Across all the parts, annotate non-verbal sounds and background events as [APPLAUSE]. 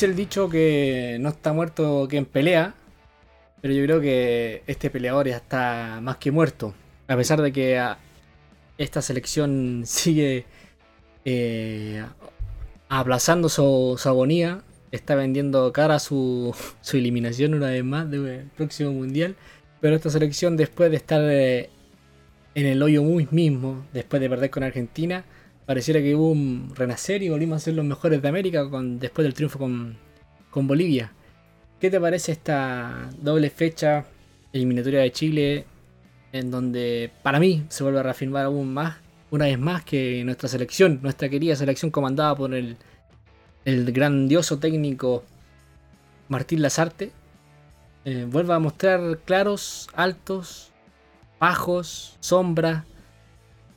Dice el dicho que no está muerto quien pelea, pero yo creo que este peleador ya está más que muerto. A pesar de que ah, esta selección [LAUGHS] sigue eh, aplazando su, su agonía, está vendiendo cara [LAUGHS] su, eliminación una vez más del próximo mundial. Pero esta selección, después de estar eh, en el hoyo muy mismo, después de perder con Argentina, pareciera que hubo un renacer y volvimos a ser los mejores de América después del triunfo con, con Bolivia. ¿Qué te parece esta doble fecha eliminatoria de Chile en donde para mí se vuelve a reafirmar aún más, una vez más, que nuestra selección, nuestra querida selección comandada por el, el grandioso técnico Martín Lazarte, eh, vuelve a mostrar claros, altos, bajos, sombras.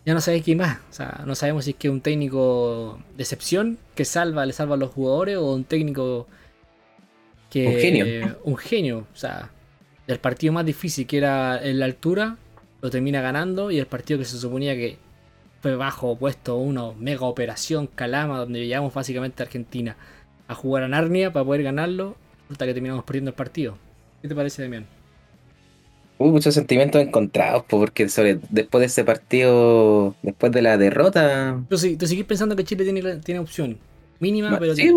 Ya no sabéis qué más. O sea, no sabemos si es que un técnico de excepción que salva, le salva a los jugadores o un técnico que. Un genio. un genio. O sea, el partido más difícil que era en la altura, lo termina ganando. Y el partido que se suponía que fue bajo, puesto uno, mega operación, Calama, donde llegamos básicamente a Argentina a jugar a Narnia para poder ganarlo. Resulta que terminamos perdiendo el partido. ¿Qué te parece, Damián? Hubo muchos sentimientos encontrados, po, porque sobre, después de ese partido, después de la derrota, Tú, sí, tú sigues pensando que Chile tiene, tiene opción mínima, ma- pero sí,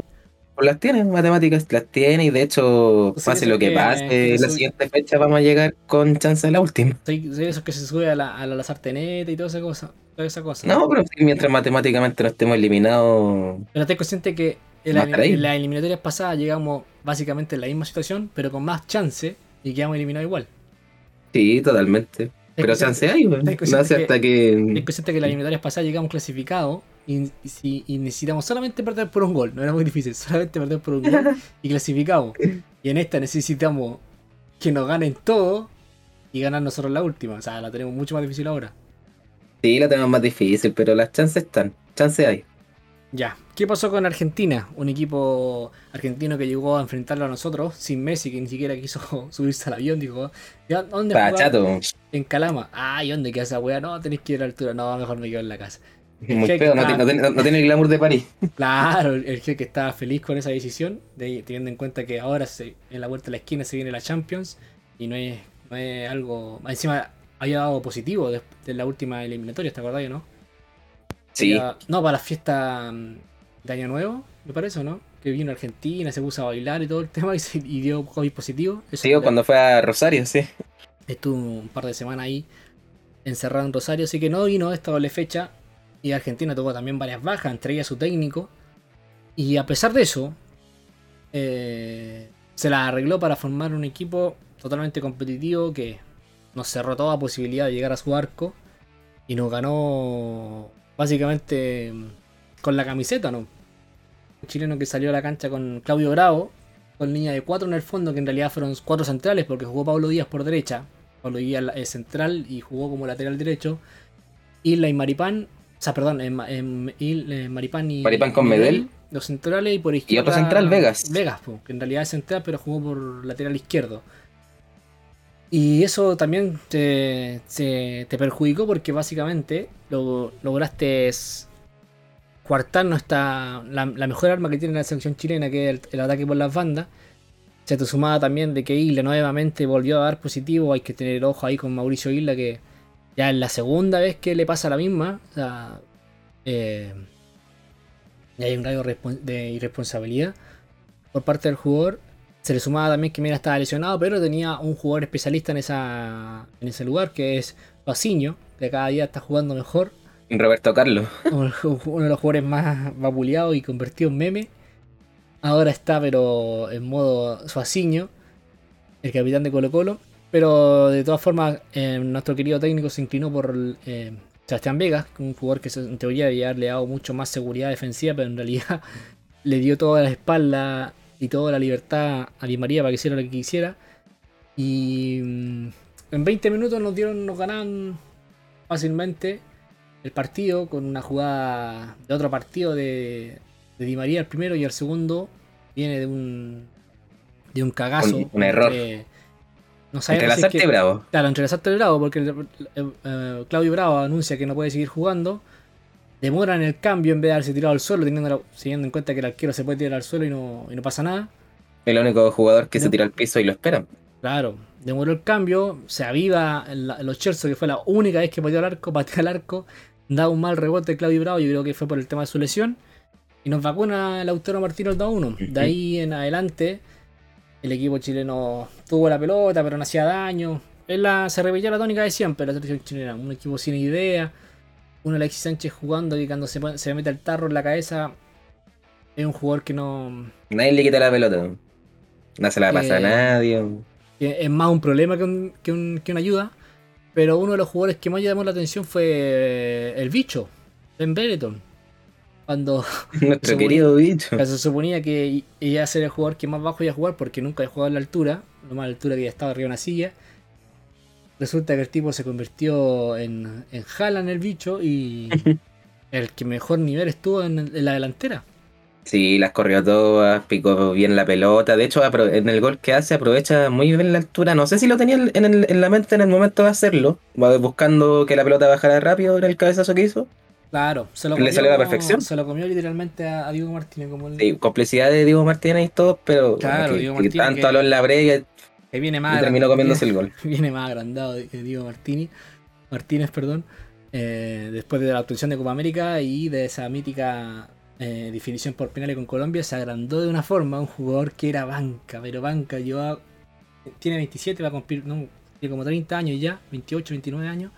las tiene, matemáticas las tiene, y de hecho, Pues pase sí, lo que que- pase, la siguiente fecha vamos a llegar con chance de la última. de esos que se sube a la, a la sarteneta y toda esa cosa. Toda esa cosa. No, pero sí, mientras matemáticamente no estemos eliminados, Pero estoy consciente que en, la- en las eliminatorias pasadas llegamos básicamente en la misma situación, pero con más chance y quedamos eliminados igual. Sí, totalmente. Pero chance hay, weón. ¿Estás No hace que- hasta que. consciente que en las eliminatorias pasadas llegamos clasificados y, y necesitamos solamente perder por un gol. No era muy difícil, [LAUGHS] solamente perder por un gol y clasificamos. Y en esta necesitamos que nos ganen todo y ganar nosotros la última. O sea, la tenemos mucho más difícil ahora. Sí, la tenemos más difícil, pero las chances están. Chances hay. Ya, ¿qué pasó con Argentina? Un equipo argentino que llegó a enfrentarlo a nosotros sin Messi, que ni siquiera quiso [LAUGHS] subirse al avión. Dijo, "¿Ya, ¿dónde Está jugar?" chato. En Calama. Ah, ¿y dónde queda esa weá? No, tenéis que ir a la altura. No, mejor me quedo en la casa. Muy que feo, no, tiene- no tiene- no tiene el glamour de París. [LAUGHS] Claro, el el jeque estaba feliz con esa decisión, de, teniendo en cuenta que ahora se, en la vuelta de la esquina se viene la Champions y no es, no es algo. Encima había dado positivo de, de la última eliminatoria, ¿te acordás, no? Sí, no, para la fiesta mm, de Año Nuevo, me parece, ¿no? Que vino a Argentina, se puso a bailar y todo el [LAUGHS] tema y, se- y dio COVID positivo. Eso sí, cuando fue a Rosario, sí. Estuvo un par de semanas ahí encerrado en Rosario, así que no vino esta doble fecha. Y Argentina tuvo también varias bajas, entre ellas su técnico. Y a pesar de eso, eh, se la arregló para formar un equipo totalmente competitivo que nos cerró toda posibilidad de llegar a su arco. Y nos ganó básicamente con la camiseta, ¿no? Un chileno que salió a la cancha con Claudio Bravo, con línea de cuatro en el fondo, que en realidad fueron cuatro centrales porque jugó Pablo Díaz por derecha. Pablo Díaz es central y jugó como lateral derecho. Isla y Maripán, o sea, perdón, en, eh, Maripán y. Maripán con Medel. Los centrales y por izquierda. otro central, Vegas. Vegas, po, que en realidad es central, pero jugó por lateral izquierdo. Y eso también te, te- te perjudicó porque básicamente lo, lograste coartar nuestra, la, la mejor arma que tiene la selección chilena, que es el, ataque por las bandas. Se te sumaba también de que Isla nuevamente volvió a dar positivo. Hay que tener ojo ahí con Mauricio Isla, que ya es la segunda vez que le pasa la misma. O sea, eh, hay un grado de irresponsabilidad por parte del jugador. Se le sumaba también que Mira estaba lesionado, pero tenía un jugador especialista en, esa, en ese lugar, que es Paciño, que cada día está jugando mejor. Roberto Carlos. [LAUGHS] Uno uno de los jugadores más vapuleados y convertido en meme. Ahora está, pero en modo Suaciño, el capitán de Colo Colo. Pero de todas formas, eh, nuestro querido técnico se inclinó por eh, Sebastián Vegas, un jugador que en teoría debía haberle dado mucho más seguridad defensiva, pero en realidad [LAUGHS] le dio toda la espalda y toda la libertad a Di María para que hiciera lo que quisiera. Y mm, en 20 minutos nos dieron, nos ganaban fácilmente el partido con una jugada de otro partido de, de Di María el primero y el segundo viene de un de un cagazo. Un- un error. entre- no Entre sabemos la si es que- y Bravo. Claro, entre y Bravo, porque eh, eh, Claudio Bravo anuncia que no puede seguir jugando. Demoran el cambio en vez de haberse tirado al suelo, teniendo, teniendo en cuenta que el arquero se puede tirar al suelo y no, y no pasa nada. El único jugador que se tira al piso y lo esperan. Claro, demoró el cambio, se aviva la- los Cherso, que fue la única vez que pateó al arco, [LAUGHS] patea al arco, da un mal rebote Claudio Bravo, yo creo que fue por el tema de su lesión. Y nos vacuna el Lautaro Martínez 2-1. De ahí en adelante, el equipo chileno tuvo la pelota, pero no hacía daño. La, se repetía la tónica de siempre, la selección chilena. Un equipo sin idea. Un Alexis Sánchez jugando que cuando se, se mete el tarro en la cabeza es un jugador que no, Nadie le quita la pelota. No se la pasa a Eh, nadie. es más un problema que, un- que un- que una ayuda. Pero uno de los jugadores que más llamó la atención fue eh, el bicho, Ben Bereton. Cuando [LAUGHS] Nuestro querido bicho. se suponía que iba a ser el jugador que más bajo iba a jugar porque nunca había jugado a la altura, lo más altura que ya estaba arriba de una silla. Resulta que el tipo se convirtió en, en Haaland el bicho y [LAUGHS] el que mejor nivel estuvo en, en la delantera. Sí, las corrió todas, picó bien la pelota. De hecho, en el gol que hace aprovecha muy bien la altura. No sé si lo tenía en, el- en la mente en el momento de hacerlo. Va buscando que la pelota bajara rápido en el cabezazo que hizo. Claro, se lo Le comió, salió a la perfección. Se lo comió literalmente a, a Diego Martínez como el, Sí, complicidad de Diego Martínez y todo, pero Claro, que, Diego que Martínez tanto que- habló en la viene y más terminó agrandado- comiéndose el gol. [LAUGHS] viene más agrandado que Diego Martini, Martínez, perdón, eh, después de la obtención de Copa América y de esa mítica eh, definición por penales con Colombia, se agrandó de una forma un jugador que era banca, pero banca, lleva, tiene 27, va a cumplir, no, tiene como 30 años ya, 28, 29 años,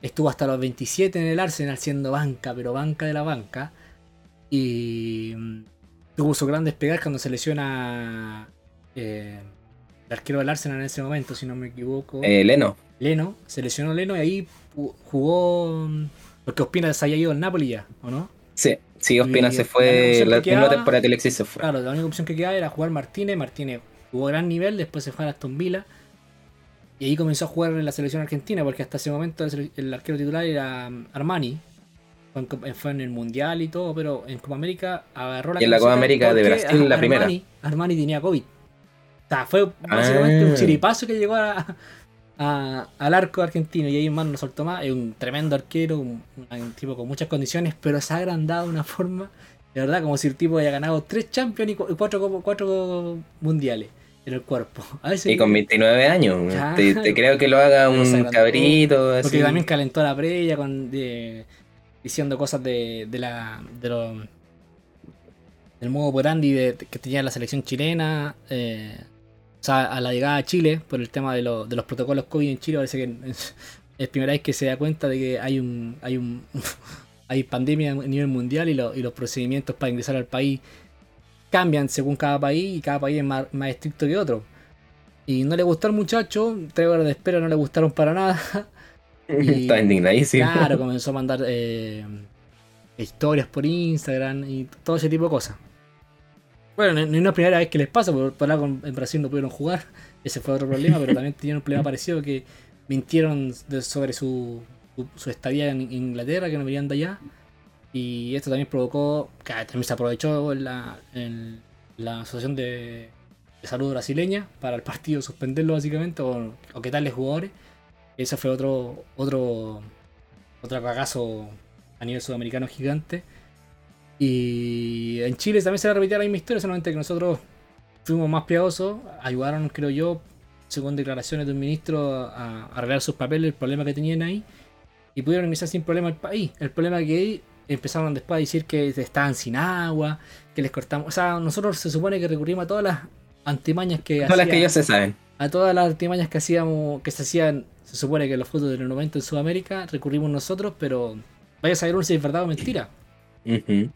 estuvo hasta los 27 en el Arsenal siendo banca, pero banca de la banca, y mm, tuvo su gran despegar cuando se lesiona eh, el arquero del Arsenal en ese momento, si no me equivoco. Eh, Leno. Leno, se lesionó Leno y ahí jugó. mm, Porque Ospina se había ido al Napoli ya, ¿o no? Sí, sí, Ospina Y se fue la quedaba- temporada que Alexis se fue. Claro, la única opción que quedaba era jugar Martínez. Martínez jugó gran nivel, después se fue a Aston Villa. Y ahí comenzó a jugar en la selección argentina, porque hasta ese momento el, arquero titular era mm, Armani. Fue en, Copa- fue en el Mundial y todo, pero en Copa América agarró la Y en la Copa América de Brasil, la primera. Armani, Armani tenía COVID. O sea, fue básicamente Ah. un chiripazo que llegó a- a- al arco argentino y ahí más no soltó más. Es un tremendo arquero, un, un tipo con muchas condiciones, pero se ha agrandado de una forma, de verdad, como si el tipo haya ganado tres Champions y cu- y cuatro, cuatro mundiales en el cuerpo. A veces Y con 29 años. Te, te creo que lo haga un cabrito. Porque también calentó la previa con de, diciendo cosas de, de la de lo, del modo operandi de, que tenía la selección chilena. eh, sea, a la llegada a Chile, por el tema de, lo- de los protocolos COVID en Chile, parece que es, [LAUGHS] es primera vez que se da cuenta de que hay un hay un [LAUGHS] hay pandemia a nivel mundial y, lo- y los procedimientos para ingresar al país cambian según cada país y cada país es más, más estricto que otro. Y no le gustó al muchacho, tres horas de espera no le gustaron para nada. [LAUGHS] y- Está indignadísimo. Claro, comenzó a mandar eh, historias por Instagram y todo ese tipo de cosas. Bueno, no es la primera vez que les pasa, porque en Brasil no pudieron jugar. [LAUGHS] Ese fue otro problema, pero también tenían un problema parecido que mintieron sobre su, su, estadía en Inglaterra, que no venían de allá. Y esto también provocó, que también se aprovechó la, en la Asociación de, de Salud Brasileña para el partido suspenderlo básicamente o, o quitarle jugadores. Ese fue otro, otro, otro cagazo a nivel sudamericano gigante. Y en Chile también se repetía la misma historia, solamente que nosotros fuimos más piadosos, ayudaron, creo yo, según declaraciones de un ministro, a, a arreglar sus papeles, el problema que tenían ahí, y pudieron ingresar sin problema al país. El problema que ahí empezaron después a decir que estaban sin agua, que les cortamos. O sea, nosotros se supone que recurrimos a todas las antimañas que Todas las que ellos se saben. a todas las artimañas que hacíamos, que se hacían, se supone que en los fotos de los 90 en Sudamérica, recurrimos nosotros, pero vaya a saber si es verdad o mentira. Ujú.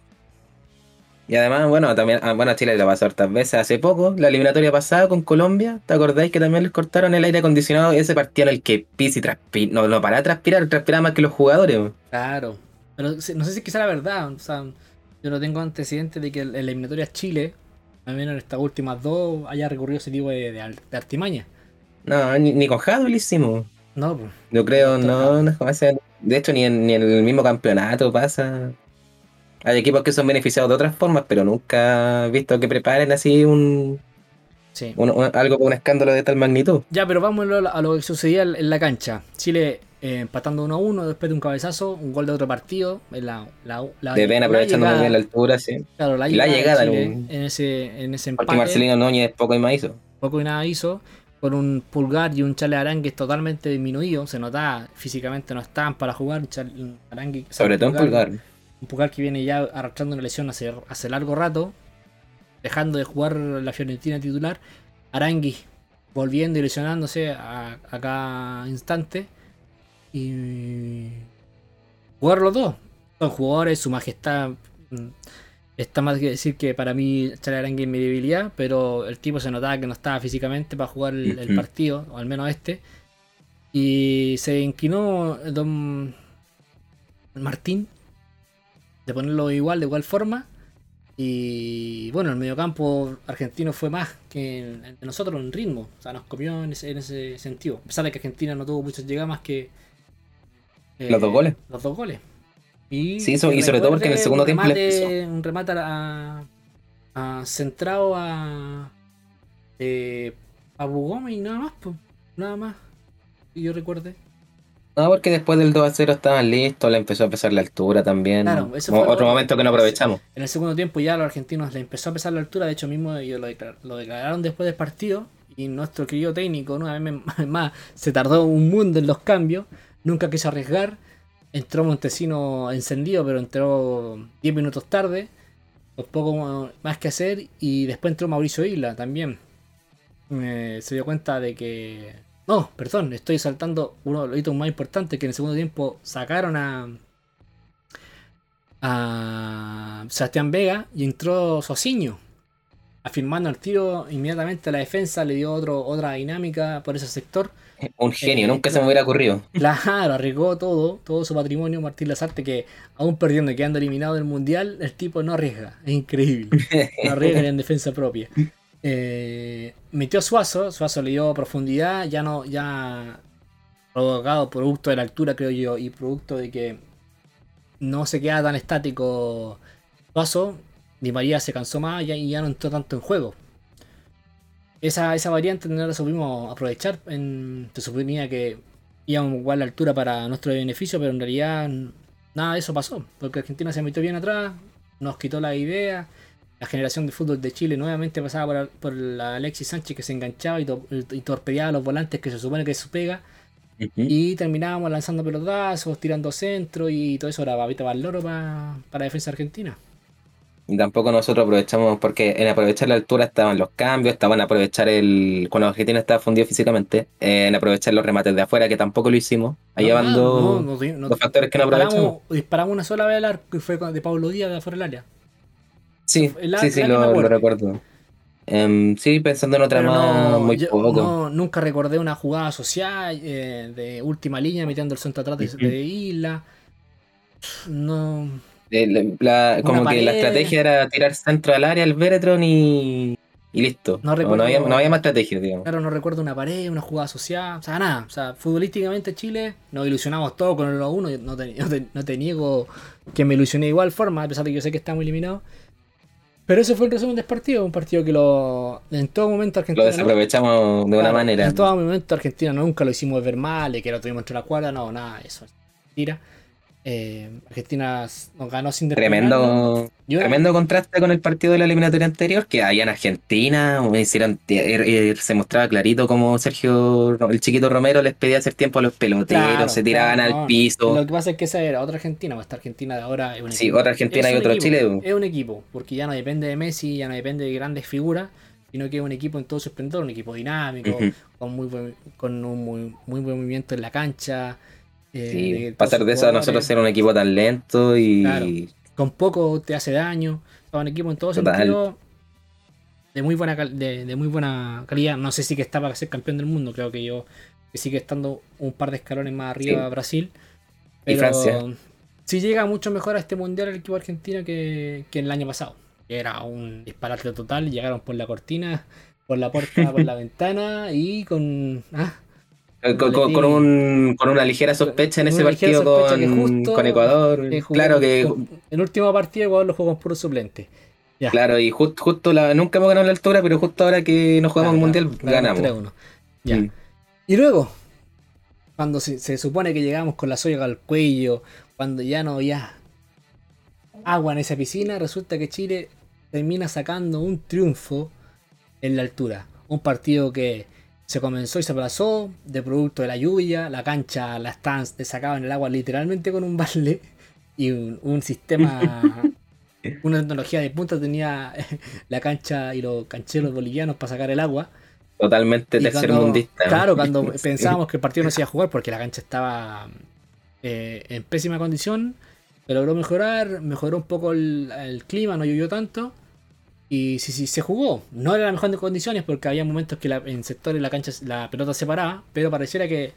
Y además, bueno, también, ah, bueno, Chile le pasó hartas veces. Hace poco, la eliminatoria pasada con Colombia, ¿te acordáis que también les cortaron el aire acondicionado? Ese partido en el que pis y transpira, no, no para de transpirar, transpiraba más que los jugadores. Claro. Pero no sé si sea la verdad. O sea, yo no tengo antecedentes de que en la eliminatoria Chile, menos en estas últimas dos, haya recurrido ese tipo de, de al- de artimaña. No, ni, ni con Jadwe lo hicimos. No, pues. Yo creo, No, no, no De hecho, ni en, ni en el mismo campeonato pasa. Hay equipos que son beneficiados de otras formas, pero nunca he visto que preparen así un, Sí. un- un- algo con un escándalo de tal magnitud. Ya, pero vamos a lo, que sucedía en en la cancha. Chile eh, empatando 1 a 1 después de un cabezazo, un gol de otro partido. en La, la, la- De Ben la aprovechando muy llegada- bien la altura, sí. Claro, la la llegada, Chile ¿no? en ese, en ese Porque empate. Marcelino Núñez poco y más hizo. poco y nada hizo. Con un pulgar y un chale arangue totalmente disminuido. Se notaba físicamente no estaban para jugar. Chale- Sobre todo en pulgar. Un pulgar que viene ya arrastrando una lesión hace, hace largo rato. Dejando de jugar la Fiorentina titular. Arangui volviendo y lesionándose a, a cada instante. Y jugar los dos. Son jugadores, su majestad. mm, Está más que decir que para mí Chale Arangui es mi debilidad, pero el tipo se notaba que no estaba físicamente para jugar el, el partido, o al menos este. Y se inclinó Don Martín de ponerlo igual, de igual forma. Y bueno, el mediocampo argentino fue más que de nosotros en ritmo. O sea, nos comió en ese, en ese sentido. A pesar de que Argentina no tuvo muchas llegadas más que. eh, Los dos goles. Los dos goles. Y, Sí, so- y sobre todo porque en el segundo un tiempo remate, Un remate a, a- centrado a. Eh, a Bugome y nada más, pues. Nada más. Y yo recuerde. No, porque después del 2 a 0 estaban listos, le empezó a pesar la altura también. Claro, eso fue otro momento que no aprovechamos. En el segundo tiempo ya a los argentinos les empezó a pesar la altura, de hecho mismo ellos lo, declar- lo declararon después del partido y nuestro querido técnico, una vez más, se tardó un mundo en los cambios, nunca quiso arriesgar, entró Montesino encendido, pero entró 10 minutos tarde, con poco más que hacer y después entró Mauricio Isla también. Eh, se dio cuenta de que... No, perdón, estoy saltando uno de los hitos más importantes que en el segundo tiempo sacaron a, a Sebastián Vega y entró Sociño. Afirmando el tiro inmediatamente a la defensa, le dio otro, otra dinámica por ese sector. Un genio, Eh, nunca se me hubiera ocurrido. Claro, arriesgó todo, todo su patrimonio Martín Lazarte que aún perdiendo y quedando eliminado del mundial, el tipo no arriesga. Es increíble. [LAUGHS] No arriesga en defensa propia. Eh, metió Suazo, Suazo le dio profundidad, ya no, ya provocado producto de la altura, creo yo, y producto de que no se queda tan estático Suazo, Di María se cansó más y ya, no entró tanto en juego. Esa, esa variante no la supimos aprovechar. En, se suponía que íbamos igual la altura para nuestro beneficio, pero en realidad nada de eso pasó. Porque Argentina se metió bien atrás, nos quitó la idea. La generación de fútbol de Chile nuevamente pasaba por, por la Alexis Sánchez que se enganchaba y, to- y torpedeaba los volantes que se supone que es su pega. Y terminábamos lanzando pelotazos, tirando centro y todo eso era babita para el loro pa- para la defensa argentina. Y tampoco nosotros aprovechamos, porque en aprovechar la altura estaban los cambios, estaban aprovechar el. Cuando Argentina estaba fundido físicamente, eh, en aprovechar los remates de afuera, que tampoco lo hicimos. Ahí No, van no, no, no- dos factores que no aprovechamos. disparamos una sola vez al arco y fue de Pablo Díaz de afuera del área. Sí, el- sí, sí, lo, lo recuerdo. Em, sí, pensando en otra Pero más, no, muy yo poco. no- nunca recordé una jugada social eh, de última línea metiendo el centro atrás de, de Isla. No. El- la- como que la pared. estrategia era tirar centro al área, el Veretron y, y listo. No No, recuerdo- había, no había más estrategia, digamos. Claro, no recuerdo una pared, una jugada asociada, o sea, nada. O sea, futbolísticamente Chile nos ilusionamos todos con el 1-1. yo No te, no, te, no te niego que me ilusioné de igual forma, a pesar de que yo sé que estamos eliminados. Pero ese fue el resumen del partido, un partido que lo en todo momento Lo Argentina. no- desaprovechamos de una manera. En todo momento Argentina nunca lo hicimos ver mal, de que lo tuvimos entre la cuadra, no, nada, eso es mentira. Eh, Argentina nos ganó sin. Tremendo, Yo- tremendo contraste con el partido de la eliminatoria anterior, que allá en Argentina hicieron, er- er- se mostraba clarito como Sergio, el chiquito Romero les pedía hacer tiempo a los peloteros, Claro, se tiraban claro, al no. piso. Lo que pasa es que esa era otra Argentina, pues esta Argentina de ahora es un Sí, equipo. otra Argentina Es y otro equipo, Chile. Es un equipo, porque ya no depende de Messi, ya no depende de grandes figuras, sino que es un equipo en todo su esplendor, un equipo dinámico, con muy buen, con un muy, muy buen movimiento en la cancha. Eh, Sí, de pasar de eso a nosotros ser un equipo tan lento y Claro. con poco te hace daño. Son un equipo en todo Total. sentido de muy buena de, de muy buena calidad. No sé si que está para ser campeón del mundo, creo que yo que sigue estando un par de escalones más arriba Sí. Brasil. Y Pero Francia. sí llega mucho mejor a este mundial el equipo argentino que, que el año pasado. Era un disparate total, llegaron por la cortina por la puerta, por la [LAUGHS] ventana y con. Ah, Con, con- un, con una ligera sospecha en ese partido con, Ecuador. eh, claro que el último partido Ecuador lo jugó con puro suplente. Ya. Claro, y just- justo la, nunca hemos ganado la altura, pero justo ahora que nos jugamos el mundial, ganamos. 3-1. Ya. Mm. Y luego, cuando se, se supone que llegamos con la soga al cuello, cuando ya no había agua en esa piscina, resulta que Chile termina sacando un triunfo en la altura. Un partido que se comenzó y se aplazó de producto de la lluvia, la cancha la estaban te sacaban el agua literalmente con un balde y un, un sistema, [LAUGHS] una tecnología de punta tenía la cancha y los cancheros bolivianos para sacar el agua. Totalmente tercermundista. Claro, cuando [LAUGHS] pensábamos que el partido no se iba a jugar porque la cancha estaba eh, en pésima condición, se logró mejorar, mejoró un poco el, el clima, no llovió tanto. Y sí, sí, se jugó. No era la mejor de condiciones porque había momentos que la- en sectores la cancha la pelota se paraba, pero pareciera que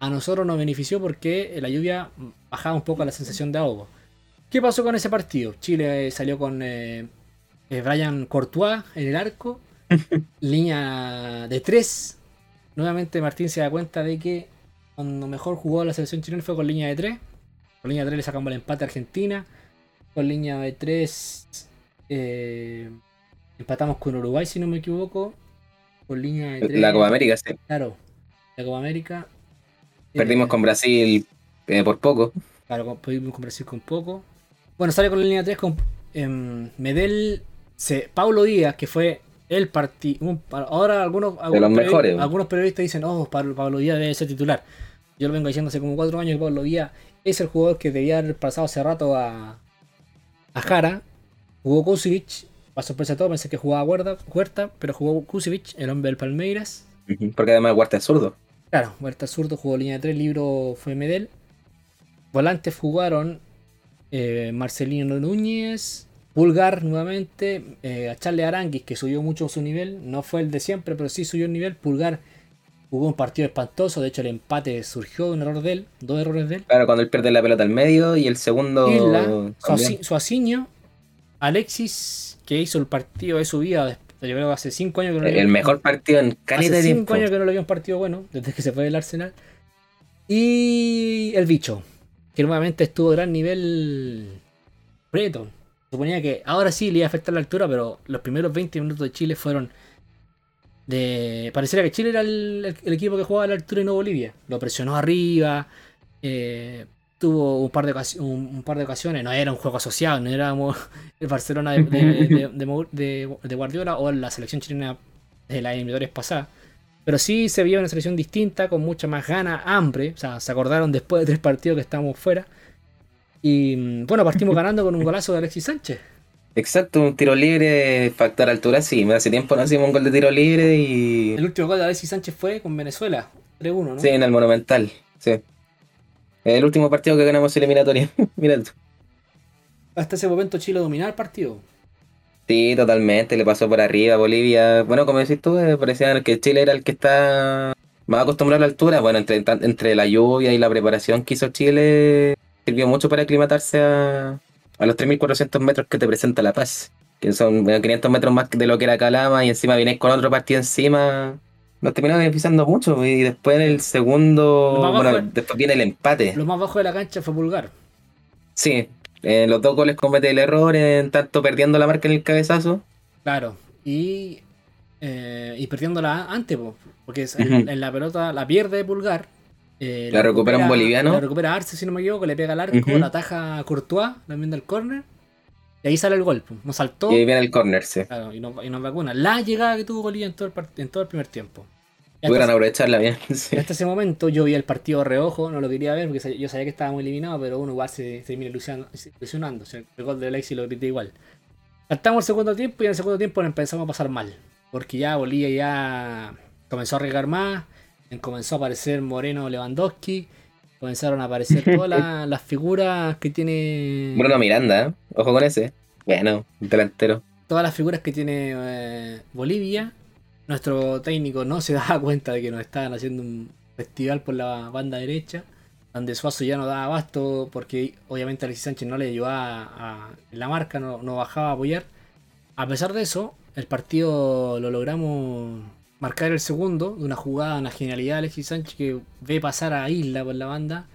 a nosotros nos benefició porque la lluvia bajaba un poco la sensación de ahogo. ¿Qué pasó con ese partido? Chile eh, salió con eh, eh, Brian Courtois en el arco, [LAUGHS] línea de 3. Nuevamente Martín se da cuenta de que cuando mejor jugó la selección chilena fue con línea de 3. Con línea de 3 le sacamos el empate a Argentina. Con línea de 3 empatamos con Uruguay, si no me equivoco. Con línea de 3. La Copa América, sí. Claro, la Copa América. Perdimos Eh, con Brasil eh, por poco. Claro, pudimos con Brasil con poco. Bueno, sale con la línea 3 con em, Medel, se, Paulo Díaz, que fue el partido. Ahora algunos, algunos, los periodi- mejores. algunos periodistas dicen, oh, Pablo, Pablo Díaz debe ser titular. Yo lo vengo diciendo hace como 4 años que Pablo Díaz es el jugador que debía haber pasado hace rato a, a Jara. Jugó Kusevich, para sorpresa de todo, pensé que jugaba Huerta, Huerta pero jugó Kusevich, el hombre del Palmeiras. Porque además Huerta es zurdo. Claro, Huerta zurdo jugó línea de 3, libro fue Medel. Volantes jugaron eh, Marcelino Núñez, Pulgar nuevamente, eh, a Charles Aranguis que subió mucho su nivel, no fue el de siempre, pero sí subió el nivel. Pulgar jugó un partido espantoso, de hecho el empate surgió de un error de él, dos errores de él. Claro, cuando él pierde la pelota al medio y el segundo. Isla, Suaciño, Alexis, que hizo el partido de su vida, yo creo que hace 5 años que no le El vio- mejor partido en calidad Hace de 5 tiempo. años que no le vio un partido bueno, desde que se fue del Arsenal. Y el bicho, que nuevamente estuvo a gran nivel Preto. Suponía que ahora sí le iba a afectar la altura, pero los primeros 20 minutos de Chile fueron de. Pareciera que Chile era el, el- el equipo que jugaba a la altura y no Bolivia. Lo presionó arriba. eh, tuvo un par, de un, un par de ocasiones. No era un juego asociado, no era como [LAUGHS] el Barcelona de, de- [LAUGHS] de- de Mou- de- de Guardiola o la selección chilena de las eliminatorias pasadas. Pero sí se vio una selección distinta, con mucha más gana, hambre. O sea, se acordaron después de tres partidos que estábamos fuera. Y mm, bueno, partimos [LAUGHS] ganando con un golazo de Alexis Sánchez. Exacto, un tiro libre, factor altura, sí. Hace tiempo no hacíamos un gol de tiro libre y. El último gol de Alexis Sánchez fue con Venezuela, 3-1, ¿no? Sí, en el Monumental, sí. El último partido que ganamos eliminatoria. [LAUGHS] Mira tú. Hasta ese momento Chile dominaba el partido. Sí, totalmente, le pasó por arriba a Bolivia. Bueno, como decís tú, eh, parecía que Chile era el que está más acostumbrado a la altura. Bueno, entre, entre la lluvia y la preparación que hizo Chile, sirvió mucho para aclimatarse a, a los 3.400 metros que te presenta La Paz. Que son bueno, 500 metros más de lo que era Calama y encima vienes con otro partido encima. Nos terminó beneficiando mucho y después en el segundo, bueno, es- después viene el empate. Lo más bajo de la cancha fue Pulgar. Sí, en los dos goles comete el error, en tanto perdiendo la marca en el cabezazo. Claro. Y, eh, y perdiéndola antes, po, porque es- en, la pelota la pierde Pulgar. eh, La recupera un boliviano. La recupera Arce, si no me equivoco, le pega al arco, Ujú. la ataja a Courtois, también del córner. Y ahí sale el gol. po. Nos saltó Y ahí viene el córner, sí. claro, y, nos, y nos vacuna. La llegada que tuvo Bolivia en todo el, en todo el primer tiempo. Pudieron aprovecharla bien. [LAUGHS] sí. hasta ese momento yo vi el partido reojo, no lo quería ver porque yo sabía que estábamos eliminados, pero uno igual se, termina ilusionando. el gol de Alexis lo grité igual. Saltamos el segundo tiempo y en el segundo tiempo empezamos a pasar mal. Porque ya Bolivia ya comenzó a arriesgar más, comenzó a aparecer Moreno Lewandowski, comenzaron a aparecer todas la- [LAUGHS] las figuras que tiene. Bruno Miranda, ¿eh? ojo con ese. Bueno, delantero. todas las figuras que tiene eh, Bolivia. Nuestro técnico no se [LAUGHS] daba cuenta de que nos estaban haciendo un festival por la banda derecha, donde Suazo ya no daba abasto porque obviamente Alexis Sánchez no le ayudaba a, la marca, no, no bajaba a apoyar. A pesar de eso, el partido lo logramos marcar el segundo de una jugada, una genialidad de Alexis Sánchez que ve pasar a Isla por la banda,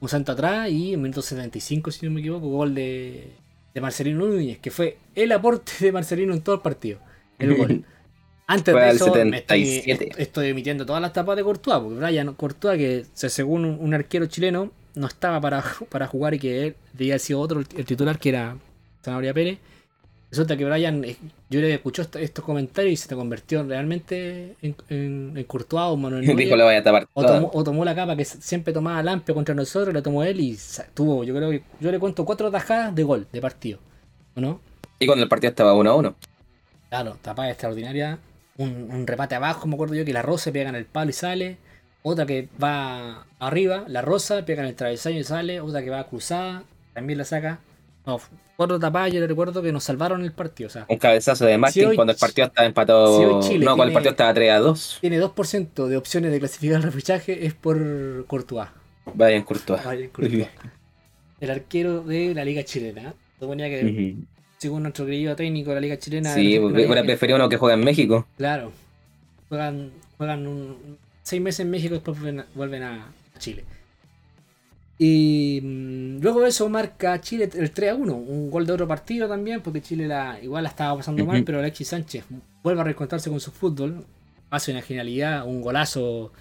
un santo atrás y en minuto 75, si no me equivoco, gol de, de Marcelino Núñez, que fue el aporte de Marcelino en todo el partido. El gol. [LAUGHS] Antes Fue de eso, me estoy, 77. estoy emitiendo todas las tapas de Courtois, porque Brian Courtois, que se- según un, un arquero chileno, no estaba para, [LAUGHS] para jugar y que él debía sido otro, el, titular, que era Zanahoria Pérez. Resulta que Brian, eh, yo le escuchó est- estos comentarios y se te convirtió realmente en, en, en Courtois o Manuel [LAUGHS] Neuer. Dijo, le vaya a tapar O tomó, o tomó la capa que siempre tomaba Lampio contra nosotros, la tomó él y tuvo, yo creo que, yo le cuento cuatro tajadas de gol, de partido. ¿O no? Y cuando el partido estaba 1 a 1. Claro, tapada extraordinaria. Un, un remate abajo, me acuerdo yo, que la rosa pega en el palo y sale. Otra que va arriba, la rosa pega en el travesaño y sale. Otra que va cruzada, también la saca. No, cuatro tapadas, yo le recuerdo que nos salvaron el partido. O sea, Un cabezazo de Si hoy- cuando el partido estaba empatado. si no, cuando el partido estaba 3 a 2. tiene 2% de opciones de clasificar al repechaje, es por Courtois. Vaya en Courtois. Brian Courtois. El arquero de la Liga Chilena. Suponía que, Ujú. Según nuestro querido técnico de la Liga Chilena. Sí, porque hubiera preferido uno que juega en México. Claro. Juegan, juegan un- seis meses en México y después vuelven a, vuelven a Chile. Y mm, luego de eso marca Chile el 3 a 1. Un gol de otro partido también, porque Chile la, igual la estaba pasando mal, pero Alexis Sánchez vuelve a reencontrarse con su fútbol. Hace una genialidad, un golazo.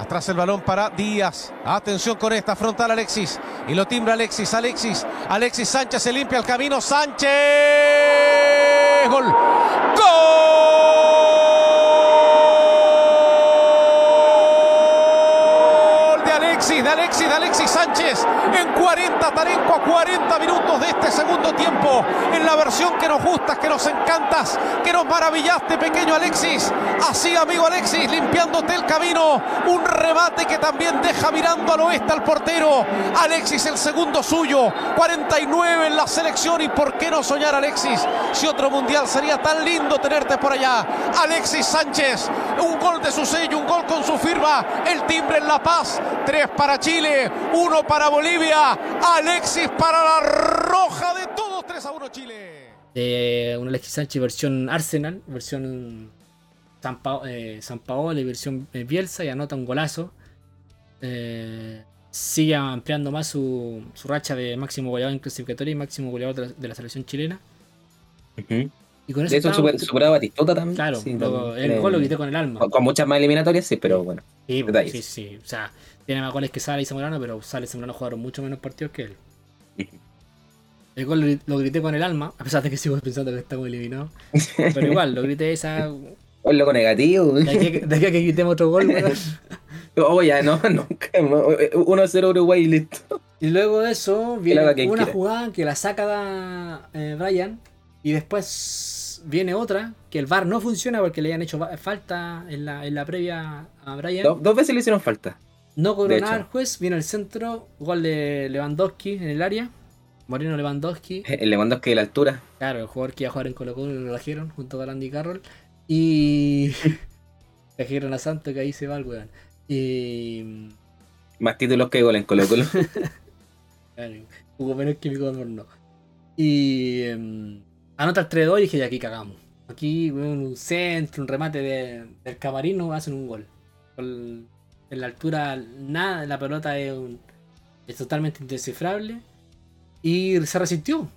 Atrás el balón para Díaz. Atención con esta frontal Alexis. Y lo timbra Alexis. Alexis. Alexis Sánchez se limpia el camino. Sánchez. Gol. Gol de Alexis, de Alexis, de Alexis Sánchez. 40, Tarenco a 40 minutos de este segundo tiempo. En la versión que nos gustas, que nos encantas, que nos maravillaste, pequeño Alexis. Así, amigo Alexis, limpiándote el camino. Un remate que también deja mirando al oeste al portero. Alexis, el segundo suyo. 49 en la selección. ¿Y por qué no soñar, Alexis? Si otro mundial sería tan lindo tenerte por allá. Alexis Sánchez, un gol de su sello, un gol con su firma. El timbre en La Paz. Tres para Chile, uno para Bolivia. Alexis para la roja de todos. 3 a 1 Chile. un Alexis Sánchez versión Arsenal, versión San, Pa- eh, San Paolo, versión eh, Bielsa y anota un golazo. Eh, sigue ampliando más su, su racha de máximo goleador en clasificatoria y máximo goleador de la, de la selección chilena. Ujú. Y con eso De hecho, super- superado a Batistuta también. claro, Sí, también. el gol lo grité con el alma. con, con muchas más eliminatorias, sí, pero bueno. Sí, detalles. sí, sí. O sea, tiene más goles que Sala y Zamorano, pero Sala y Zamorano jugaron mucho menos partidos que él. [LAUGHS] El gol lo- lo grité con el alma, a pesar de que sigo pensando que estamos eliminados. Pero igual, lo grité esa. [LAUGHS] Es loco negativo. De aquí, a- de aquí a que quitemos otro gol, weón. [LAUGHS] Oh, ya, no, nunca. no. 1-0 Uruguay y listo. Y luego de eso viene una quiera. jugada que la saca eh, Brian. Y después viene otra que el VAR no funciona porque le habían hecho falta en la, en la previa a Brian. Do- dos veces le hicieron falta. No cobró de nada hecho. el juez. Viene el centro, gol de Lewandowski en el área. Moreno Lewandowski. El Lewandowski de la altura. Claro, el jugador que iba a jugar en Colo Colo lo trajeron junto con Andy Carroll. Y. [LAUGHS] trajeron a Santo que ahí se va el weón. Y. Más títulos que gol en Colo Colo. [LAUGHS] Claro, jugó menos que mi no. Y. em, anota el 3-2 y dije, ya aquí cagamos. Aquí, un centro, un remate de- del camarino, hacen un gol. Con- en la altura, nada, la pelota es, un- es totalmente indescifrable. Y se resistió.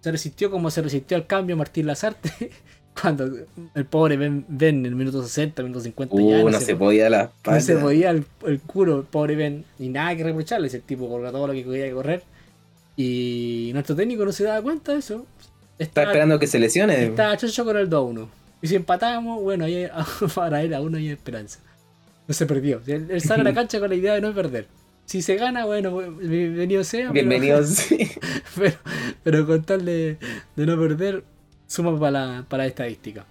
Se resistió como se resistió al cambio Martín Lazarte. [LAUGHS] Cuando el pobre Ben, Ben en el minuto 60, minuto 50 ya Uh, no se po- podía la no espalda. se podía el, el culo, el pobre Ben. Y nada que reprocharle, ese tipo corrió todo lo que podía correr. Y nuestro técnico no se daba cuenta de eso. Está esperando que se lesione. Estaba chocho con el 2-1. Y si empatábamos, bueno, ahí, [LAUGHS] para él aún hay esperanza. No se perdió. Él, él sale a la [LAUGHS] cancha con la idea de no perder. Si se gana, bueno, bienvenido sea. Bienvenidos. [LAUGHS] sí. pero, pero con tal de, de no perder, suma para la, para la estadística.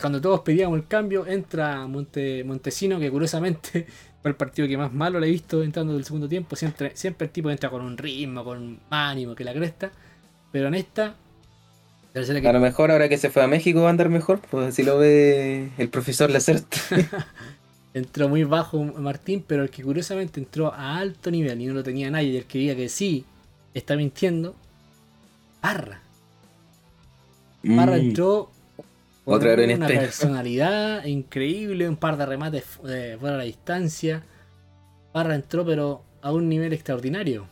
Cuando todos pedíamos el cambio, entra Monte, Montesino, que curiosamente fue el partido que más malo le he visto entrando del segundo tiempo. Siempre, siempre el tipo entra con un ritmo, con un ánimo, que la cresta. Pero en esta, que A lo mejor ahora que se fue a México va a andar mejor, pues así lo ve el profesor Lacert. [LAUGHS] entró muy bajo Martín, pero el que curiosamente entró a alto nivel y no lo tenía nadie, y el que diga que sí está mintiendo, Parra. Parra Mm. entró en una este. personalidad [LAUGHS] increíble, un par de remates fuera de la distancia. Parra entró, pero a un nivel extraordinario.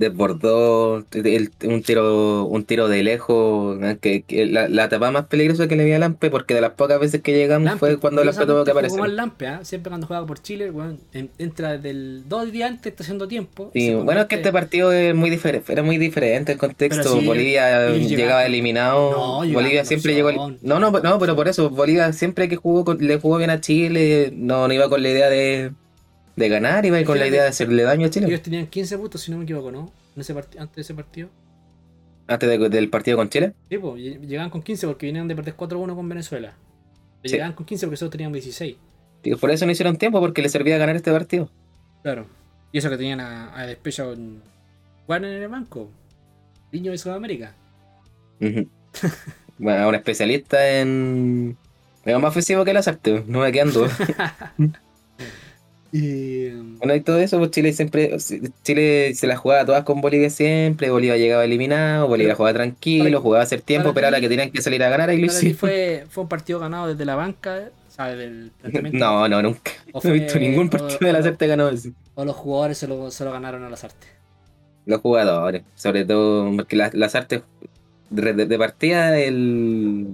Desbordó el- un tiro un tiro de lejos. Que, que la, la etapa más peligrosa que le vi a Lampe, porque de las pocas veces que llegamos Lampe, fue cuando Lampe tuvo que aparecer. Lampe, ¿ah? Siempre cuando juega por Chile, en- entra desde el dos días antes, está haciendo tiempo. Sí, bueno, es que este partido es muy diferente, era muy diferente el contexto. Sí, Bolivia llegaba eliminado. No, Bolivia siempre llegó. No, no, no, pero por eso, Bolivia siempre que jugó con- le jugó bien a Chile, no, no iba con la idea de, de ganar, iba con la idea de hacerle daño a Chile. Ellos tenían 15 puntos, si no me equivoco, ¿no? En ese antes de ese partido. Antes de- del partido con Chile. Sí, pues, lle- llegaban con 15 porque venían de perder 4-1 con Venezuela. Sí. Llegaban con 15 porque solo tenían 16. Y por eso no hicieron tiempo, porque les servía ganar este partido. Claro. Y eso que tenían a, a Despecha con Warner en el banco. Niño de Sudamérica. [LAUGHS] Bueno, un especialista en. Es más ofensivo que las artes, no me quedan dudas. [LAUGHS] Y. Bueno, y todo eso, pues Chile siempre, Chile se la jugaba todas con Bolivia siempre, Bolivia llegaba eliminado, Bolivia jugaba tranquilo, jugaba a hacer tiempo, pero ahora que tenían que salir a ganar, ahí lo fue, fue un partido ganado desde la banca, o sea, desde el planteamiento. [LAUGHS] No, no, nunca. O No he visto ningún o- partido de la Sarte ganado así. O los jugadores se lo, se lo ganaron a las artes. Los jugadores, sobre todo, porque la- las artes de, de- de partida, el.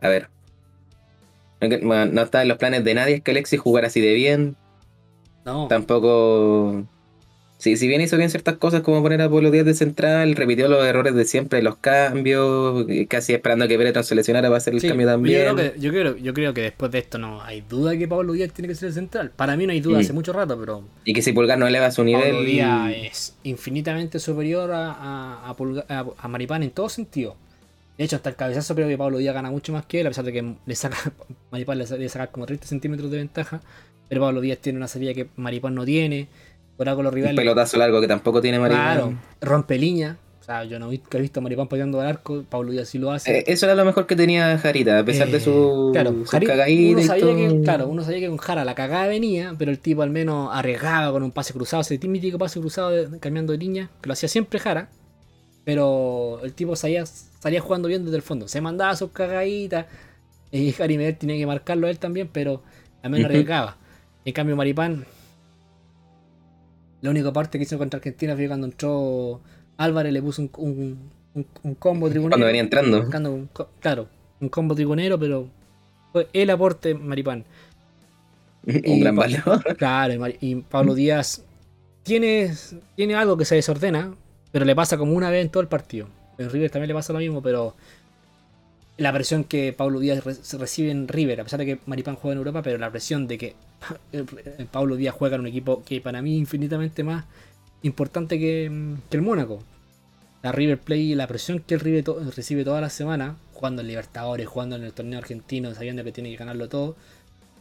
A ver. No, está en los planes de nadie es que Alexis jugara así de bien, No. tampoco. Sí, si bien hizo bien ciertas cosas como poner a Pablo Díaz de central, repitió los errores de siempre, los cambios, casi esperando que Beretón se lesionara para hacer el Sí, cambio Yo también. creo, que, yo, creo, yo creo que después de esto no hay duda que Pablo Díaz tiene que ser el central. Para mí no hay duda Mm. hace mucho rato, pero Y que si Pulgar no eleva su nivel. Pablo Díaz es infinitamente superior a, a, a- a Maripán en todo sentido. De hecho, hasta el cabezazo creo que Pablo Díaz gana mucho más que él, a pesar de que le saca, [LAUGHS] Maripán le debe sacar como 30 centímetros de ventaja. Pero Pablo Díaz tiene una salida que Maripán no tiene. Por algo los un rivales. pelotazo largo que tampoco tiene Maripán. Claro, rompe línea. O sea, yo no he visto, a Maripán pateando al arco, Pablo Díaz sí lo hace. Eh, eso era lo mejor que tenía Jarita, a pesar de Eh, su, claro, sus Jari- cagaditas uno sabía todo. que, claro, uno sabía que con Jara la cagada venía, pero el tipo al menos arriesgaba con un pase cruzado, ese mítico pase cruzado de- cambiando de línea, que lo hacía siempre Jara, pero el tipo salía, salía jugando bien desde el fondo, se mandaba sus cagaditas, y [LAUGHS] Jari Medel tenía que marcarlo a él también, pero al menos arriesgaba. En cambio Maripán, la única parte que hizo contra Argentina fue cuando entró Álvarez, le puso un, un, un- un combo tribunero. Cuando venía entrando. Claro, un combo tribunero, pero fue el aporte Maripán. [LAUGHS] Un Y gran valor. [LAUGHS] Claro, y Pablo Díaz tiene, tiene algo que se desordena, pero le pasa como una vez en todo el partido. En River también le pasa lo mismo, pero la presión que Pablo Díaz recibe en River, a pesar de que Maripán juega en Europa, pero la presión de que [LAUGHS] eh, Pablo Díaz juega en un equipo que para mí es infinitamente más importante que, que el Mónaco. La River Play, la presión que el River recibe toda la semana, jugando en Libertadores, jugando en el torneo argentino, sabiendo que tiene que ganarlo todo,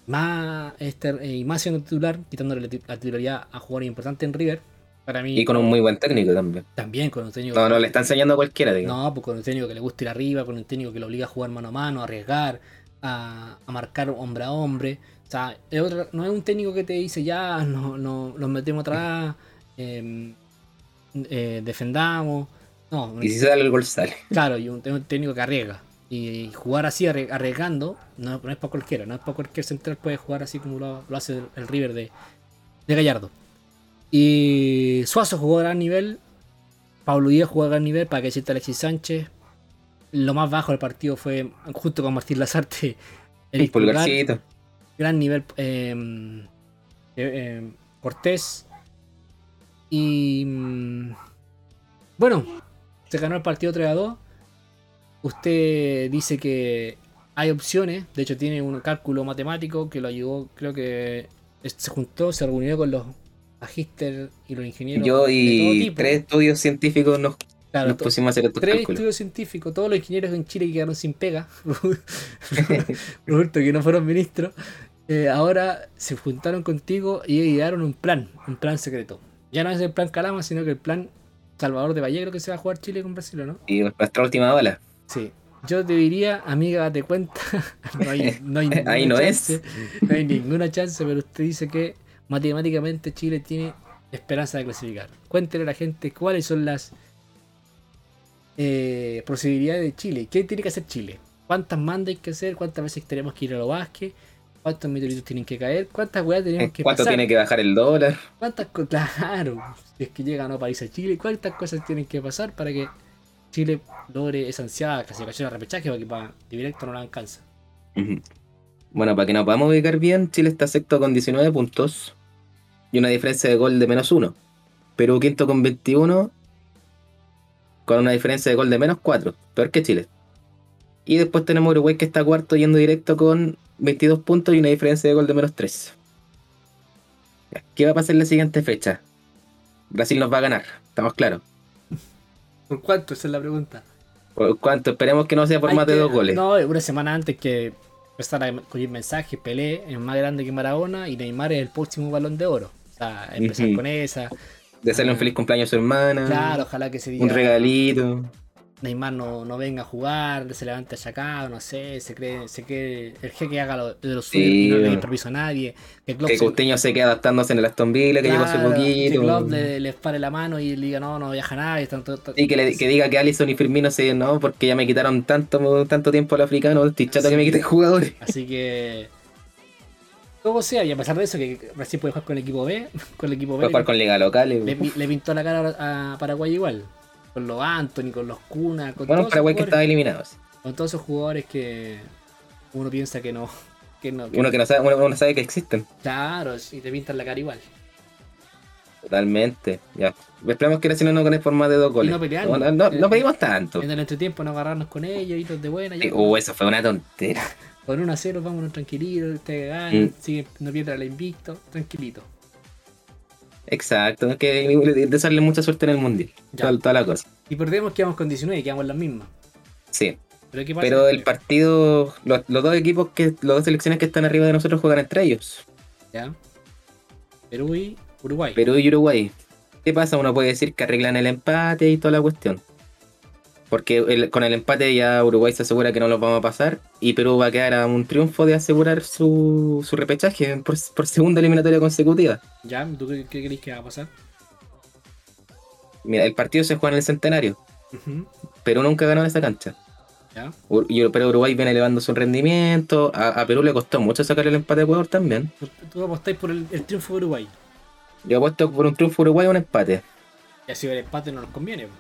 más este, eh, y más siendo titular, quitándole la titularidad a jugadores importantes en River, para mí Y con un muy buen técnico también. también con un técnico No, no le está enseñando a cualquiera, digamos. no, pues con un técnico que le gusta ir arriba, con un técnico que le obliga a jugar mano a mano, a arriesgar, a, a marcar hombre a hombre. O sea, es otra- no es un técnico que te dice ya, no, no, nos metemos atrás, [LAUGHS] em, eh, defendamos. No, Y si se da el gol sale. [LAUGHS] claro, y un, un técnico que arriesga. Y jugar así arri- arriesgando no, no es para cualquiera, no es para cualquier central puede jugar así como lo, lo hace el, el River de, de Gallardo. Y Suazo jugó a gran nivel, Pablo Díaz jugó a gran nivel, para que decirte Alexis Sánchez. Lo más bajo del partido fue, junto con Martín Lazarte, El pulgarcito. gran nivel eh, eh, eh, Cortés. Y mm, bueno, se ganó el partido 3 a 2. Usted dice que hay opciones, de hecho tiene un cálculo matemático que lo ayudó, creo que se juntó, se reunió con los magíster y los ingenieros Yo y tres estudios científicos nos, Claro, nos pusimos a hacer estos tres cálculos. estudios científicos, todos los ingenieros en Chile que quedaron sin pega, [LAUGHS] Roberto, que no fueron ministros, eh, ahora se juntaron contigo y idearon un plan, un plan secreto. Ya no es el plan Calama, sino que el plan Salvador de Valle, creo que se va a jugar Chile con Brasil, ¿o ¿no? Y nuestra última bala. Sí. Yo te diría, amiga, date cuenta, [LAUGHS] no hay, no hay [LAUGHS] ninguna Ahí no chance, es. no hay ninguna chance, pero usted dice que matemáticamente Chile tiene esperanza de clasificar. Cuéntele a la gente cuáles son las eh, posibilidades de Chile. ¿Qué tiene que hacer Chile? ¿Cuántas mandas hay que hacer? ¿Cuántas veces tenemos que ir a los Vázquez? ¿Cuántos meteoritos tienen que caer? ¿Cuántas weas tenemos que ¿Cuánto pasar? tiene que bajar el dólar? ¿Cuántas cosas? Claro, si es que llega no país a Chile, ¿cuántas cosas tienen que pasar para que Chile logre esa ansiada clasificación a repechaje? Porque para directo no la alcanza. Ujú. Bueno, para que nos podamos ubicar bien, Chile está sexto con 19 puntos y una diferencia de gol de menos 1. Perú quinto con 21 con una diferencia de gol de menos 4, peor que Chile. Y después tenemos Uruguay que está cuarto yendo directo con 22 puntos y una diferencia de gol de menos 3. Ya, ¿Qué va a pasar en la siguiente fecha? Brasil nos va a ganar, estamos claros. ¿Por cuánto? Esa es la pregunta. ¿Por cuánto? Esperemos que no sea por Hay más de dos goles. No, una semana antes que empezar a coger mensajes, Pelé es más grande que Maradona y Neymar es el próximo balón de oro. O sea, empezar con esa. De hacerle un feliz cumpleaños a su hermana. Claro, ojalá que se diga Un regalito. Neymar no, no venga a jugar, se levante achacado, no sé, se cree, se cree el jeque haga lo, de lo suyo Sí, y no le dé permiso a nadie. Que Klopp Que se- Coutinho se quede adaptándose en el Aston Villa, que llegó hace claro, que poquito. Klopp le, le pare la mano y le diga no, no viaja nadie. Tanto, tanto- Y que, le- que diga que Allison y Firmino se no, porque ya me quitaron tanto, tanto tiempo al africano, estoy chato que me quiten jugadores. Así que. Como sea, y a pesar de eso, que Brasil puede jugar con el equipo B, [LAUGHS] con el equipo B Para jugar con liga local. le, pi- le pintó la cara a Paraguay igual. Con los Anthony, con los Cuna, con, Bueno, todos, Paraguay esos que estaba jugadores, eliminado. con todos esos jugadores que uno piensa que no. [LAUGHS] Que no que- Uno que no sabe, uno, uno sabe que existen. Claro, y te pintan la cara igual. Totalmente. Ya. Esperamos que Brasil no nos gane por más de dos goles. no peleamos. No, no, no pedimos tanto. En el entretiempo no agarrarnos con ellos, irnos de buena. ya. Uh, eso fue una tontera. Con 1 a 0, vámonos tranquilitos, ustedes ganan, Mm. sigue, no pierdan la invicto, tranquilito. Exacto. Es que desearle mucha suerte en el mundial. Toda, toda la cosa. Y perdemos, quedamos con 19, quedamos las mismas. Sí. Pero, ¿qué? Pero el partido, los, los dos equipos que, los dos selecciones que están arriba de nosotros juegan entre ellos. Ya. Perú y Uruguay. Perú y Uruguay. ¿Qué pasa? Uno puede decir que arreglan el empate y toda la cuestión. Porque el- con el empate ya Uruguay se asegura que no los vamos a pasar y Perú va a quedar a un triunfo de asegurar su, su repechaje por, por segunda eliminatoria consecutiva. ¿Ya? ¿Tú qué, qué crees que va a pasar? Mira, el partido se juega en el centenario. Perú nunca ganó en esa cancha. ¿Ya? Ur- Pero Uruguay viene elevando su rendimiento. A, a Perú le costó mucho sacar el empate a Ecuador también. Tú- apostáis por el, el triunfo de Uruguay. Yo apuesto por un triunfo Uruguay o un empate. Y así el empate no nos conviene. po.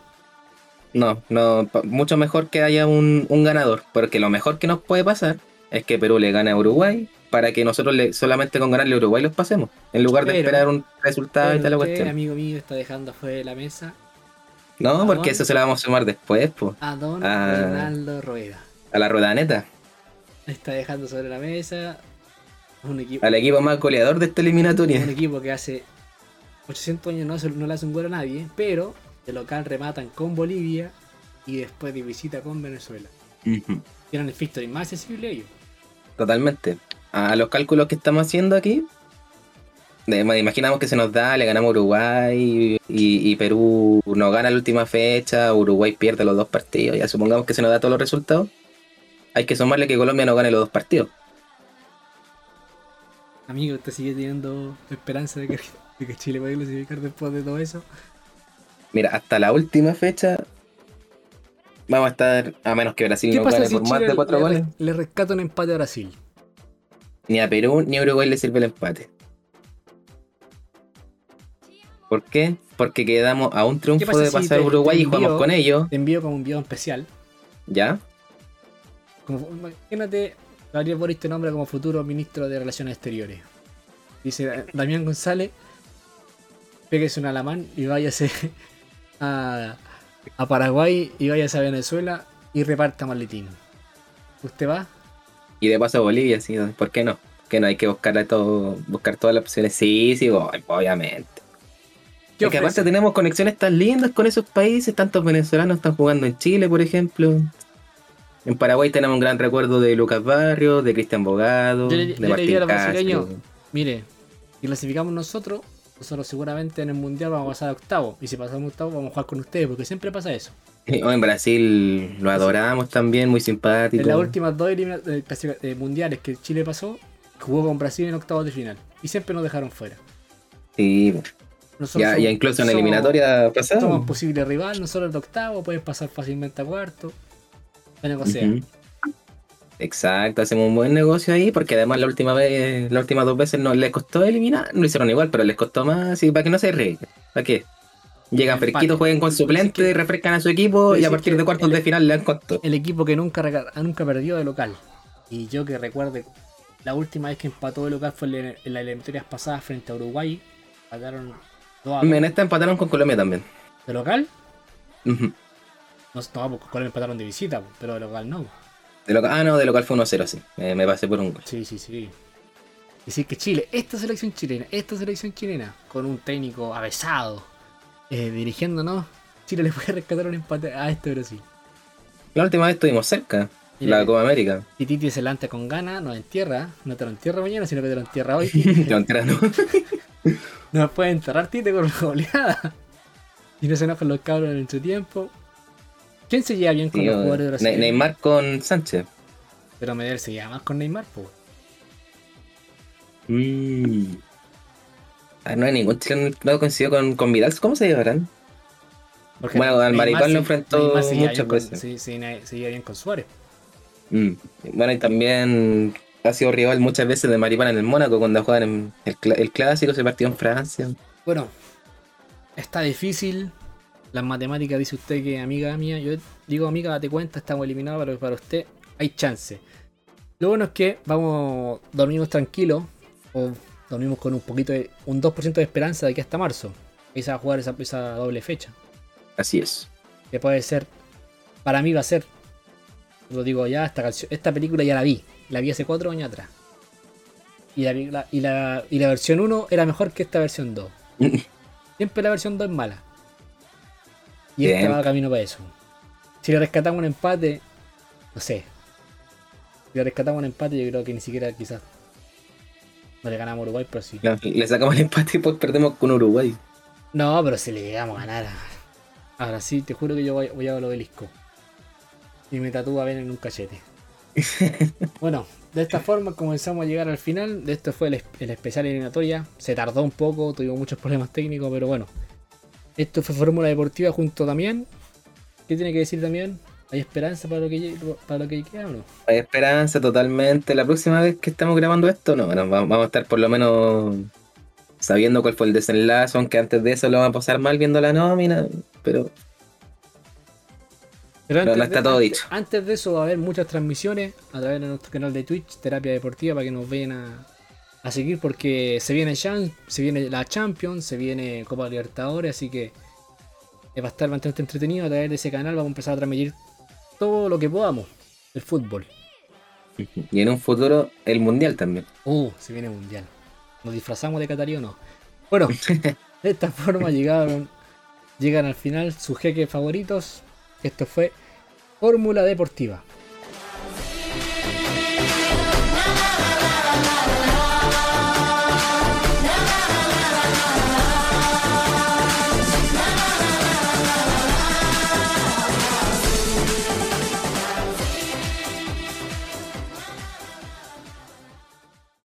No, no, mucho mejor que haya un, un ganador, porque lo mejor que nos puede pasar es que Perú le gane a Uruguay para que nosotros le, solamente con ganarle a Uruguay los pasemos, en lugar de esperar un resultado y tal la cuestión. amigo mío, está dejando fuera de la mesa No, porque ¿A eso se lo vamos a sumar después, po, a don Rueda. a la rueda neta, Está dejando sobre la mesa un equipo, al equipo más goleador de esta un eliminatoria. equipo que hace 800 años no, no le hace un gol a nadie, pero de local rematan con Bolivia y después de visita con Venezuela. Tienen el victory más accesible ellos. Totalmente. A, a los cálculos que estamos haciendo aquí, de- imaginamos que se nos da, le ganamos a Uruguay y, y Perú no gana la última fecha, Uruguay pierde los dos partidos, ya supongamos que se nos da todos los resultados. Hay que sumarle que Colombia no gane los dos partidos. Amigo, ¿usted sigue teniendo esperanza de que, de que Chile pueda clasificar después de todo eso? Mira, hasta la última fecha vamos a estar, a menos que Brasil ¿Qué no gane si por más de cuatro le, goles, le rescata un empate a Brasil? ni a Perú ni a Uruguay le sirve el empate. ¿Por qué? Porque quedamos a un triunfo de si pasar a Uruguay y jugamos con ellos, Te envío como un video especial. ¿ya? Como, imagínate, Gabriel Boris te nombra como futuro ministro de Relaciones Exteriores. Dice Damián González, péguese un alamán y váyase a, a Paraguay y váyase a Venezuela y reparta maletín. ¿Usted va? Y de paso a Bolivia, sí, ¿por qué no? Que no hay que buscar a todo, buscar todas las opciones. Sí, sí, voy, obviamente. ¿Qué Es que aparte tenemos conexiones tan lindas con esos países, tantos venezolanos están jugando en Chile, por ejemplo. En Paraguay tenemos un gran recuerdo de Lucas Barrios, de Cristian Bogado, Yo le- de yo le Martín diría a los Castro. brasileños, Mire, si clasificamos nosotros, nosotros seguramente en el mundial vamos a pasar a octavo. Y si pasamos a octavo, vamos a jugar con ustedes, porque siempre pasa eso. [LAUGHS] Oh, en Brasil lo adoramos también, muy simpático. En las últimas dos eh, eh, mundiales que Chile pasó, jugó con Brasil en octavos de final. Y siempre nos dejaron fuera. Sí, Nosotros Ya, somos- ya incluso en somos- eliminatoria pasada. Somos posible rival, nosotros de octavo, pueden pasar fácilmente a cuarto. La negocia. Ujú. Exacto, hacemos un buen negocio ahí, porque además la última vez, las últimas dos veces no les costó eliminar, no lo hicieron igual, pero les costó más, y para que no se arriesguen. ¿Para qué? Llegan fresquitos, jueguen con suplentes, que- refrescan a su equipo Pues y a partir de cuartos el- de final le dan costo. El equipo que nunca, nunca perdió de local. Y yo que recuerde, la última vez que empató de local fue en en las eliminatorias pasadas frente a Uruguay. Empataron 2 a 2. En esta empataron con Colombia también. ¿De local? Ujú. No, no, porque con él empataron de visita, pero de local no. De local, ah, no, de local fue 1-0, sí. Me, me pasé por un gol. Sí, sí, sí. Decir que Chile, esta selección chilena, esta selección chilena, con un técnico avesado, eh, dirigiéndonos, Chile le puede rescatar un empate a este Brasil. La última vez estuvimos cerca, Mira la Copa América. Y Titi se levanta con ganas, nos entierra, no te lo entierra mañana, sino que te lo entierra hoy. [LAUGHS] No, mentira, [LAUGHS] no. Nos puede enterrar Tite con una goleada. Y no se enojan los cabros en su tiempo. ¿Quién se lleva bien con Sí, los jugadores de Brasil? Ne- Neymar con Sánchez. Pero Medel se lleva más con Neymar, po. Mm. Ah, no hay ningún chileno no coincidió con, con Vidal. ¿Cómo se llevarán? Porque Bueno, al Maricón lo enfrentó muchas veces. sí, sí, se lleva bien con Suárez. Mm. Bueno, y también ha sido rival muchas veces de Maripán en el Mónaco cuando juegan en el, el clásico, se partió en Francia. Bueno, está difícil. Las matemáticas dice usted que amiga mía, yo digo amiga, date cuenta, estamos eliminados, pero para usted hay chance. Lo bueno es que vamos, dormimos tranquilos, o dormimos con un poquito de, un 2% de esperanza de que hasta marzo. Va a jugar esa, esa doble fecha. Así es. Que puede ser, para mí va a ser, lo digo ya, esta, canción, esta película ya la vi, la vi hace cuatro años atrás. Y la- y la, y la versión 1 era mejor que esta versión 2. [LAUGHS] Siempre la versión 2 es mala. Y esta Bien. va camino para eso. Si le rescatamos un empate, no sé. Si le rescatamos un empate, yo creo que ni siquiera quizás no le ganamos a Uruguay, pero sí. Le- Le sacamos el empate y después perdemos con Uruguay. No, pero si le llegamos a ganar a, a Brasil, te juro que yo voy, voy a lo obelisco. Y me tatúa a ver en un cachete. [LAUGHS] bueno, de esta forma comenzamos a llegar al final. De esto fue el, el especial eliminatoria. Se tardó un poco, tuvimos muchos problemas técnicos, pero bueno. Esto fue Fórmula Deportiva junto a Damián. ¿Qué tiene que decir Damián? ¿Hay esperanza para lo que, para lo que queda o no? Hay esperanza totalmente. La próxima vez que estamos grabando esto, no, bueno, vamos a estar por lo menos sabiendo cuál fue el desenlace, aunque antes de eso lo vamos a pasar mal viendo la nómina, pero Pero No, no está todo antes- dicho. Antes de eso va a haber muchas transmisiones a través de nuestro canal de Twitch, Terapia Deportiva, para que nos vayan a, a seguir porque se viene, se viene la Champions, se viene Copa Libertadores, así que eh, va a estar bastante entretenido a través de ese canal. Vamos a empezar a transmitir todo lo que podamos del fútbol. y en un futuro el mundial también. Uh, se viene mundial. ¿Nos disfrazamos de Catarí o no? Bueno, [LAUGHS] de esta forma llegaron, llegan al final sus jeques favoritos. Esto fue Fórmula Deportiva.